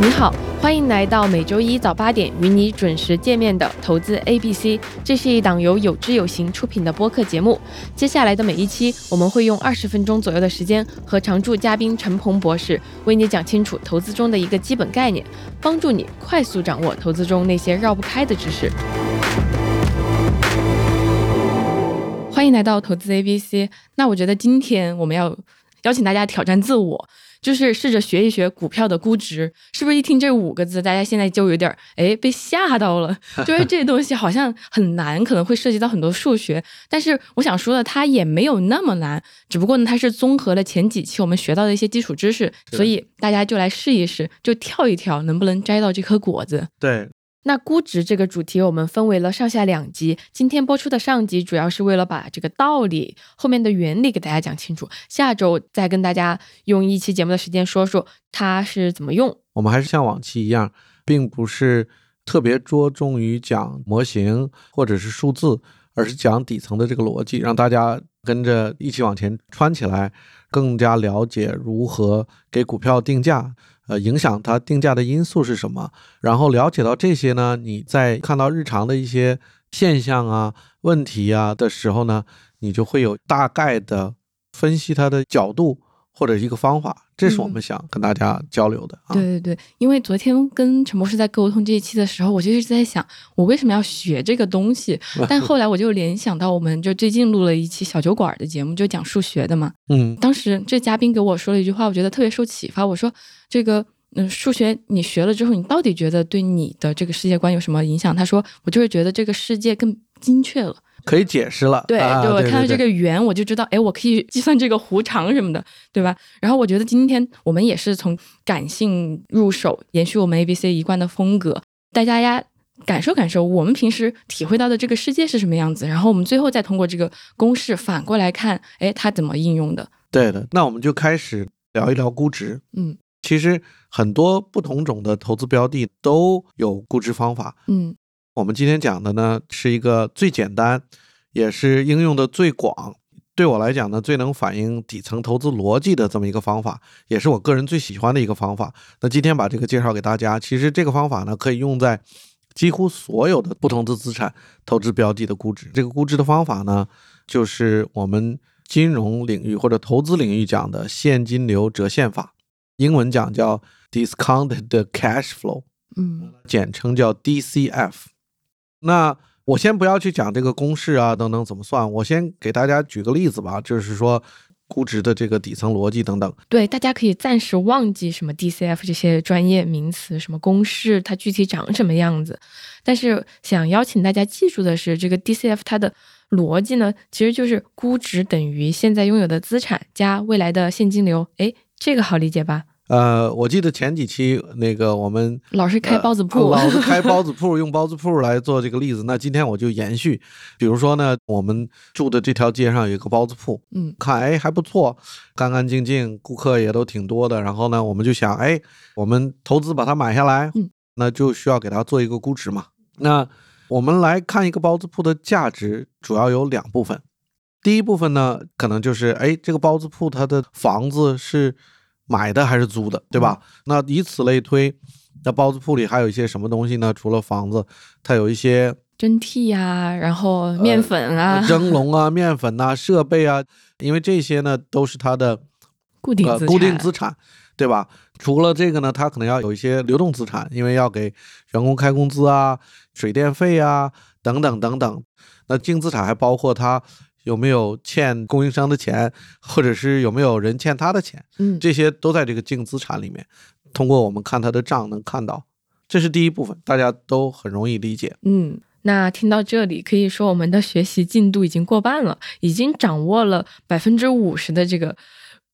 你好，欢迎来到每周一早八点与你准时见面的投资 A B C。这是一档由有知有行出品的播客节目。接下来的每一期，我们会用二十分钟左右的时间，和常驻嘉宾陈鹏博士为你讲清楚投资中的一个基本概念，帮助你快速掌握投资中那些绕不开的知识。欢迎来到投资 A B C。那我觉得今天我们要邀请大家挑战自我。就是试着学一学股票的估值，是不是一听这五个字，大家现在就有点哎被吓到了？就是这东西好像很难，可能会涉及到很多数学。但是我想说的，它也没有那么难，只不过呢，它是综合了前几期我们学到的一些基础知识，所以大家就来试一试，就跳一跳，能不能摘到这颗果子？对。那估值这个主题，我们分为了上下两集。今天播出的上集主要是为了把这个道理后面的原理给大家讲清楚，下周再跟大家用一期节目的时间说说它是怎么用。我们还是像往期一样，并不是特别着重于讲模型或者是数字，而是讲底层的这个逻辑，让大家跟着一起往前穿起来，更加了解如何给股票定价。呃，影响它定价的因素是什么？然后了解到这些呢，你在看到日常的一些现象啊、问题啊的时候呢，你就会有大概的分析它的角度或者一个方法。这是我们想跟大家交流的。对对对，因为昨天跟陈博士在沟通这一期的时候，我就一直在想，我为什么要学这个东西？但后来我就联想到，我们就最近录了一期小酒馆的节目，就讲数学的嘛。嗯，当时这嘉宾给我说了一句话，我觉得特别受启发。我说。这个嗯，数学你学了之后，你到底觉得对你的这个世界观有什么影响？他说，我就是觉得这个世界更精确了，可以解释了。对，对我看到这个圆，我就知道，哎，我可以计算这个弧长什么的，对吧？然后我觉得今天我们也是从感性入手，延续我们 A B C 一贯的风格，带大家感受感受我们平时体会到的这个世界是什么样子。然后我们最后再通过这个公式反过来看，哎，它怎么应用的？对的，那我们就开始聊一聊估值。嗯。其实很多不同种的投资标的都有估值方法。嗯，我们今天讲的呢是一个最简单，也是应用的最广，对我来讲呢最能反映底层投资逻辑的这么一个方法，也是我个人最喜欢的一个方法。那今天把这个介绍给大家。其实这个方法呢可以用在几乎所有的不同的资产投资标的的估值。这个估值的方法呢，就是我们金融领域或者投资领域讲的现金流折现法。英文讲叫 discounted cash flow，嗯，简称叫 DCF。那我先不要去讲这个公式啊等等怎么算，我先给大家举个例子吧，就是说估值的这个底层逻辑等等。对，大家可以暂时忘记什么 DCF 这些专业名词，什么公式它具体长什么样子。但是想邀请大家记住的是，这个 DCF 它的逻辑呢，其实就是估值等于现在拥有的资产加未来的现金流。哎。这个好理解吧？呃，我记得前几期那个我们老是开包子铺，老是 开包子铺，用包子铺来做这个例子。那今天我就延续，比如说呢，我们住的这条街上有一个包子铺，嗯，看哎还不错，干干净净，顾客也都挺多的。然后呢，我们就想，哎，我们投资把它买下来，嗯，那就需要给它做一个估值嘛。那我们来看一个包子铺的价值，主要有两部分。第一部分呢，可能就是哎，这个包子铺它的房子是。买的还是租的，对吧？那以此类推，那包子铺里还有一些什么东西呢？除了房子，它有一些蒸屉呀，然后面粉啊，蒸笼啊，面粉呐，设备啊，因为这些呢都是它的固定固定资产，对吧？除了这个呢，它可能要有一些流动资产，因为要给员工开工资啊、水电费啊等等等等。那净资产还包括它。有没有欠供应商的钱，或者是有没有人欠他的钱？嗯，这些都在这个净资产里面。通过我们看他的账能看到，这是第一部分，大家都很容易理解。嗯，那听到这里，可以说我们的学习进度已经过半了，已经掌握了百分之五十的这个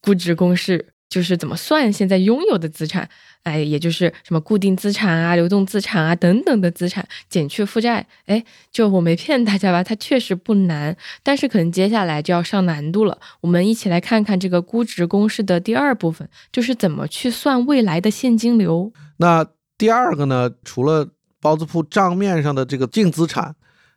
估值公式。就是怎么算现在拥有的资产，哎，也就是什么固定资产啊、流动资产啊等等的资产减去负债，哎，就我没骗大家吧，它确实不难，但是可能接下来就要上难度了。我们一起来看看这个估值公式的第二部分，就是怎么去算未来的现金流。那第二个呢，除了包子铺账面上的这个净资产，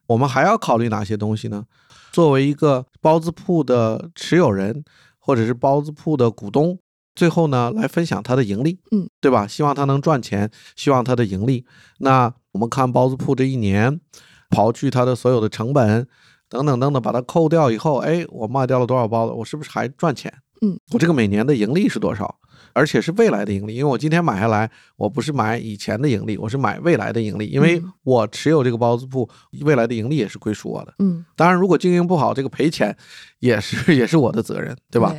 我们还要考虑哪些东西呢？作为一个包子铺的持有人，或者是包子铺的股东。最后呢来分享它的盈利，嗯，对吧？希望它能赚钱，希望它的盈利。那我们看包子铺这一年，刨去它的所有的成本等等等等，把它扣掉以后，哎，我卖掉了多少包子？我是不是还赚钱？嗯，我这个每年的盈利是多少？而且是未来的盈利，因为我今天买下来，我不是买以前的盈利，我是买未来的盈利，因为嗯我持有这个包子铺，未来的盈利也是归属我的。嗯，当然，如果经营不好，这个赔钱也是 也是我的责任，对吧？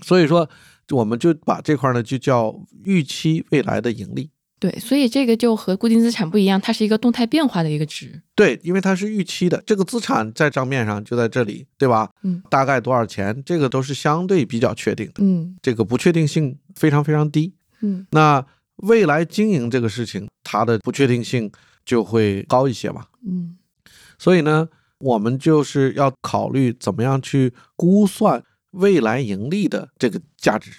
所以说，我们就把这块呢就叫预期未来的盈利。对，所以这个就和固定资产不一样，它是一个动态变化的一个值。对，因为它是预期的，这个资产在账面上就在这里，对吧？嗯，大概多少钱，这个都是相对比较确定的，嗯这个不确定性非常非常低。嗯那未来经营这个事情，它的不确定性就会高一些嘛。嗯所以呢，我们就是要考虑怎么样去估算未来盈利的这个价值。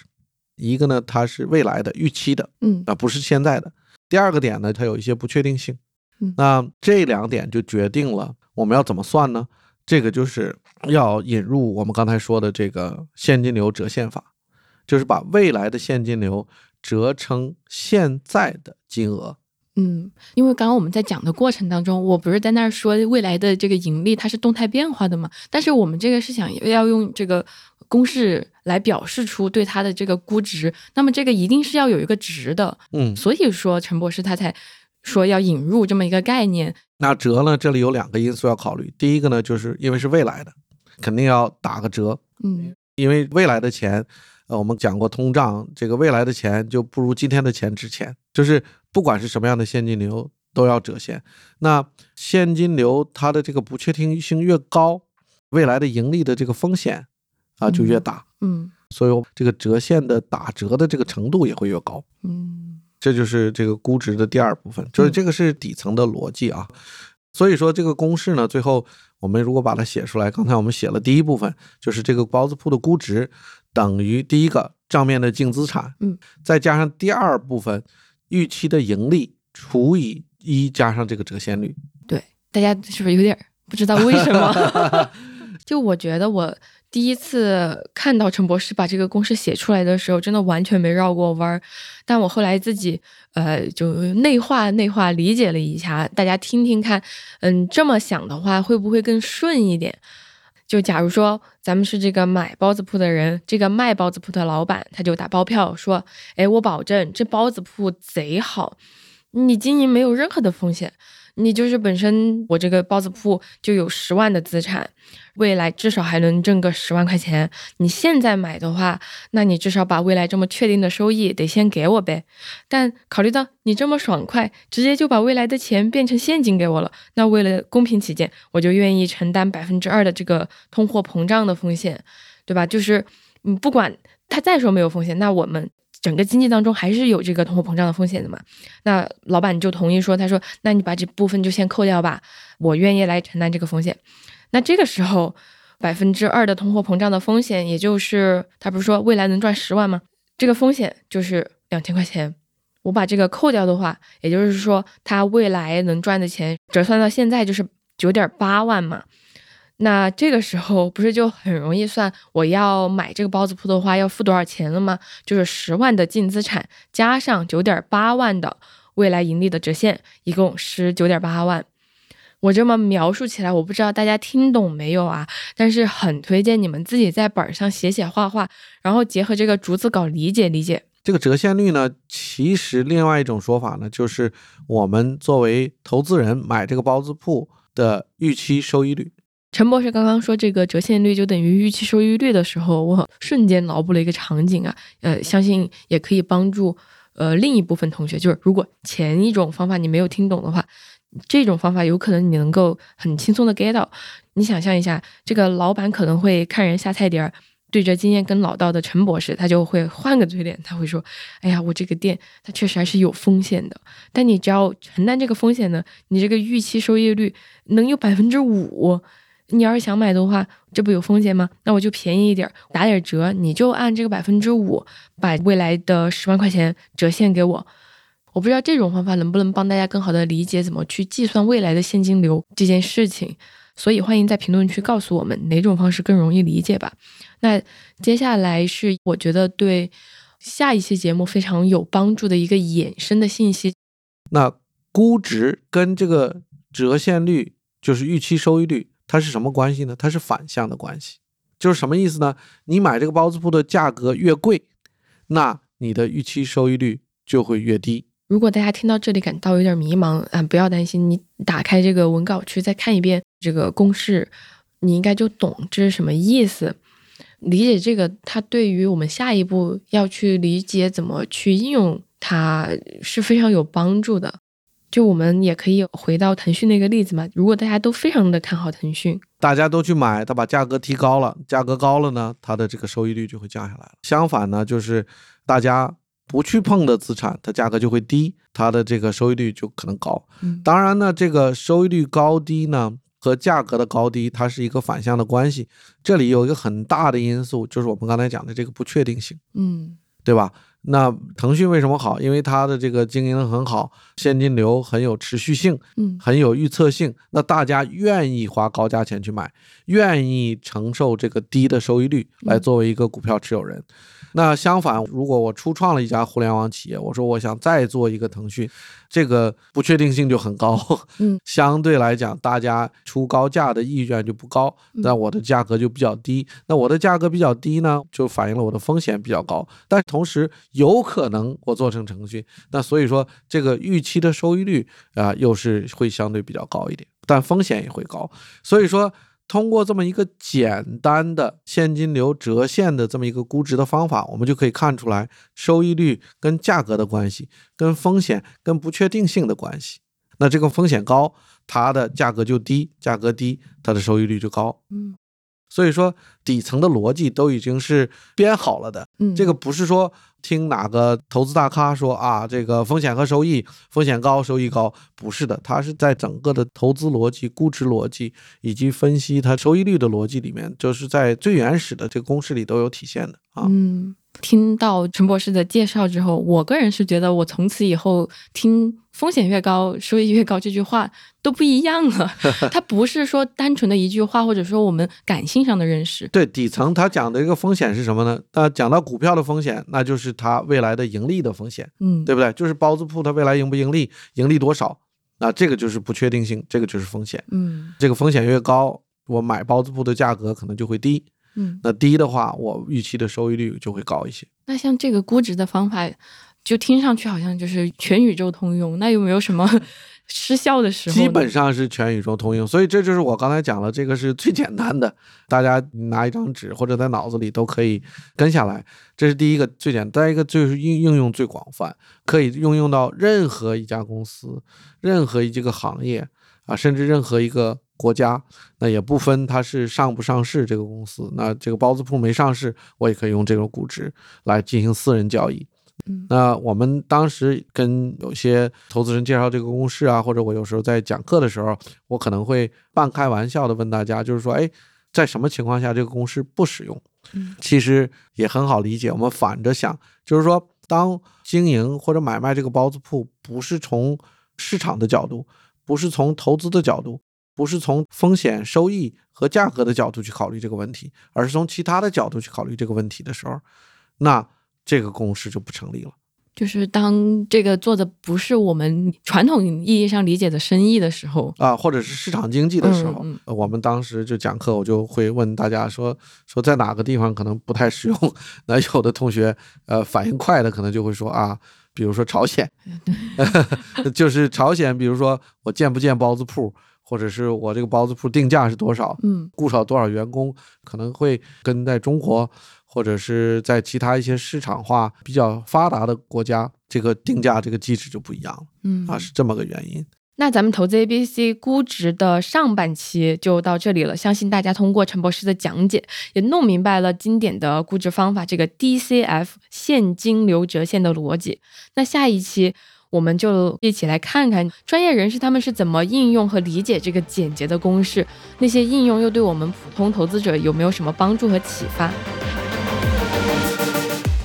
一个呢，它是未来的预期的，嗯啊，不是现在的。第二个点呢，它有一些不确定性。嗯那这两点就决定了我们要怎么算呢？这个就是要引入我们刚才说的这个现金流折现法，就是把未来的现金流折成现在的金额。嗯，因为刚刚我们在讲的过程当中，我不是在那儿说未来的这个盈利它是动态变化的嘛？但是我们这个是想要用这个公式来表示出对它的这个估值，那么这个一定是要有一个值的。嗯，所以说陈博士他才说要引入这么一个概念。那折呢，这里有两个因素要考虑。第一个呢，就是因为是未来的，肯定要打个折，嗯因为未来的钱，呃，我们讲过通胀，这个未来的钱就不如今天的钱值钱，就是不管是什么样的现金流都要折现。那现金流它的这个不确定性越高，未来的盈利的这个风险啊就越大，嗯所以这个折现的打折的这个程度也会越高。嗯这就是这个估值的第二部分，就是这个是底层的逻辑啊。所以说这个公式呢，最后我们如果把它写出来，刚才我们写了第一部分，就是这个包子铺的估值等于第一个账面的净资产，嗯，再加上第二部分预期的盈利除以一加上这个折现率。对，大家是不是有点不知道为什么？就我觉得我第一次看到陈博士把这个公式写出来的时候，真的完全没绕过弯儿。但我后来自己呃就内化内化理解了一下，大家听听看，嗯，这么想的话会不会更顺一点？就假如说咱们是这个买包子铺的人，这个卖包子铺的老板他就打包票说，哎，我保证这包子铺贼好，你经营没有任何的风险。你就是本身我这个包子铺就有十万的资产，未来至少还能挣个十万块钱。你现在买的话，那你至少把未来这么确定的收益得先给我呗。但考虑到你这么爽快，直接就把未来的钱变成现金给我了，那为了公平起见，我就愿意承担百分之二的这个通货膨胀的风险，对吧？就是嗯，不管再说没有风险，那我们。整个经济当中还是有这个通货膨胀的风险的嘛？那老板就同意说，他说，那你把这部分就先扣掉吧，我愿意来承担这个风险。那这个时候，百分之二的通货膨胀的风险，也就是他不是说未来能赚十万吗？这个风险就是两千块钱。我把这个扣掉的话，也就是说，他未来能赚的钱折算到现在就是九点八万嘛。那这个时候不是就很容易算，我要买这个包子铺的话要付多少钱了吗？就是十万的净资产加上九点八万的未来盈利的折现，一共十九点八万。我这么描述起来，我不知道大家听懂没有啊？但是很推荐你们自己在本上写写画画，然后结合这个逐字稿理解理解。这个折现率呢，其实另外一种说法呢，就是我们作为投资人买这个包子铺的预期收益率。陈博士刚刚说这个折现率就等于预期收益率的时候，我瞬间脑补了一个场景啊，呃，相信也可以帮助呃另一部分同学，就是如果前一种方法你没有听懂的话，这种方法有可能你能够很轻松的 get 到。你想象一下，这个老板可能会看人下菜碟儿，对着经验更老道的陈博士，他就会换个嘴脸，他会说：“哎呀，我这个店它确实还是有风险的，但你只要承担这个风险呢，你这个预期收益率能有百分之五。”你要是想买的话，这不有风险吗？那我就便宜一点，打点折，你就按这个百分之五，把未来的十万块钱折现给我。我不知道这种方法能不能帮大家更好的理解怎么去计算未来的现金流这件事情。所以欢迎在评论区告诉我们哪种方式更容易理解吧。那接下来是我觉得对下一期节目非常有帮助的一个衍生的信息。那估值跟这个折现率，就是预期收益率，它是什么关系呢？它是反向的关系。就是什么意思呢？你买这个包子铺的价格越贵，那你的预期收益率就会越低。如果大家听到这里感到有点迷茫啊，不要担心，你打开这个文稿去再看一遍这个公式，你应该就懂这是什么意思。理解这个，它对于我们下一步要去理解怎么去应用它是非常有帮助的。就我们也可以回到腾讯那个例子嘛，如果大家都非常的看好腾讯，大家都去买，它把价格提高了，价格高了呢，它的这个收益率就会降下来了。相反呢，就是大家。不去碰的资产，它价格就会低，它的这个收益率就可能高。当然呢，这个收益率高低呢和价格的高低，它是一个反向的关系。这里有一个很大的因素，就是我们刚才讲的这个不确定性，嗯，对吧？那腾讯为什么好？因为它的这个经营很好，现金流很有持续性，嗯，很有预测性。那大家愿意花高价钱去买，愿意承受这个低的收益率来作为一个股票持有人。那相反，如果我初创了一家互联网企业，我说我想再做一个腾讯，这个不确定性就很高，嗯，相对来讲，大家出高价的意愿就不高，那我的价格就比较低。那我的价格比较低呢，就反映了我的风险比较高，但同时有可能我做成腾讯，那所以说这个预期的收益率啊，又是会相对比较高一点，但风险也会高，所以说。通过这么一个简单的现金流折现的这么一个估值的方法，我们就可以看出来收益率跟价格的关系，跟风险跟不确定性的关系。那这个风险高，它的价格就低；价格低，它的收益率就高。嗯。所以说，底层的逻辑都已经是编好了的。嗯，这个不是说听哪个投资大咖说啊，这个风险和收益，风险高，收益高，不是的，它是在整个的投资逻辑、估值逻辑以及分析它收益率的逻辑里面，就是在最原始的这个公式里都有体现的啊。嗯。听到陈博士的介绍之后，我个人是觉得，我从此以后听“风险越高，收益越高”这句话都不一样了。它不是说单纯的一句话，或者说我们感性上的认识。对底层，他讲的一个风险是什么呢？那讲到股票的风险，那就是它未来的盈利的风险，嗯，对不对？就是包子铺它未来盈不盈利，盈利多少，那这个就是不确定性，这个就是风险。嗯，这个风险越高，我买包子铺的价格可能就会低。嗯，那低的话，我预期的收益率就会高一些。那像这个估值的方法，就听上去好像就是全宇宙通用。那有没有什么 失效的时候？基本上是全宇宙通用。所以这就是我刚才讲了，这个是最简单的，大家拿一张纸或者在脑子里都可以跟下来。这是第一个最简单，再一个就是应应用最广泛，可以应用到任何一家公司、任何一个行业啊，甚至任何一个。国家那也不分它是上不上市这个公司，那这个包子铺没上市，我也可以用这种估值来进行私人交易。嗯，那我们当时跟有些投资人介绍这个公式啊，或者我有时候在讲课的时候，我可能会半开玩笑的问大家，就是说，哎，在什么情况下这个公式不使用？嗯，其实也很好理解。我们反着想，就是说，当经营或者买卖这个包子铺，不是从市场的角度，不是从投资的角度。不是从风险、收益和价格的角度去考虑这个问题，而是从其他的角度去考虑这个问题的时候，那这个公式就不成立了。就是当这个做的不是我们传统意义上理解的生意的时候啊，或者是市场经济的时候，我们当时就讲课，我就会问大家说说在哪个地方可能不太实用。那有的同学呃反应快的可能就会说啊，比如说朝鲜，就是朝鲜，比如说我建不建包子铺。或者是我这个包子铺定价是多少？嗯，雇少多少员工，可能会跟在中国或者是在其他一些市场化比较发达的国家，这个定价这个机制就不一样了。嗯，啊，是这么个原因。那咱们投资 A B C 估值的上半期就到这里了，相信大家通过陈博士的讲解，也弄明白了经典的估值方法这个 D C F 现金流折现的逻辑。那下一期。我们就一起来看看专业人士他们是怎么应用和理解这个简洁的公式，那些应用又对我们普通投资者有没有什么帮助和启发？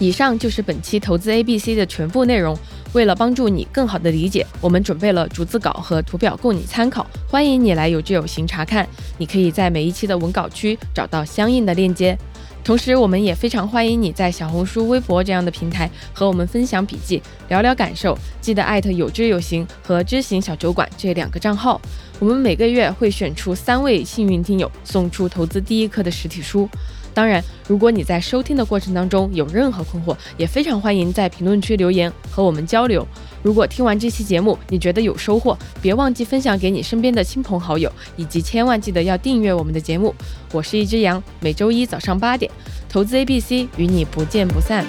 以上就是本期投资 A B C 的全部内容。为了帮助你更好的理解，我们准备了逐字稿和图表供你参考，欢迎你来有知有行查看。你可以在每一期的文稿区找到相应的链接。同时，我们也非常欢迎你在小红书、微博这样的平台和我们分享笔记、聊聊感受。记得艾特有知有行和知行小酒馆这两个账号。我们每个月会选出三位幸运听友，送出投资第一课的实体书。当然，如果你在收听的过程当中有任何困惑，也非常欢迎在评论区留言和我们交流。如果听完这期节目你觉得有收获，别忘记分享给你身边的亲朋好友，以及千万记得要订阅我们的节目。我是一只羊，每周一早上八点，投资 A B C 与你不见不散。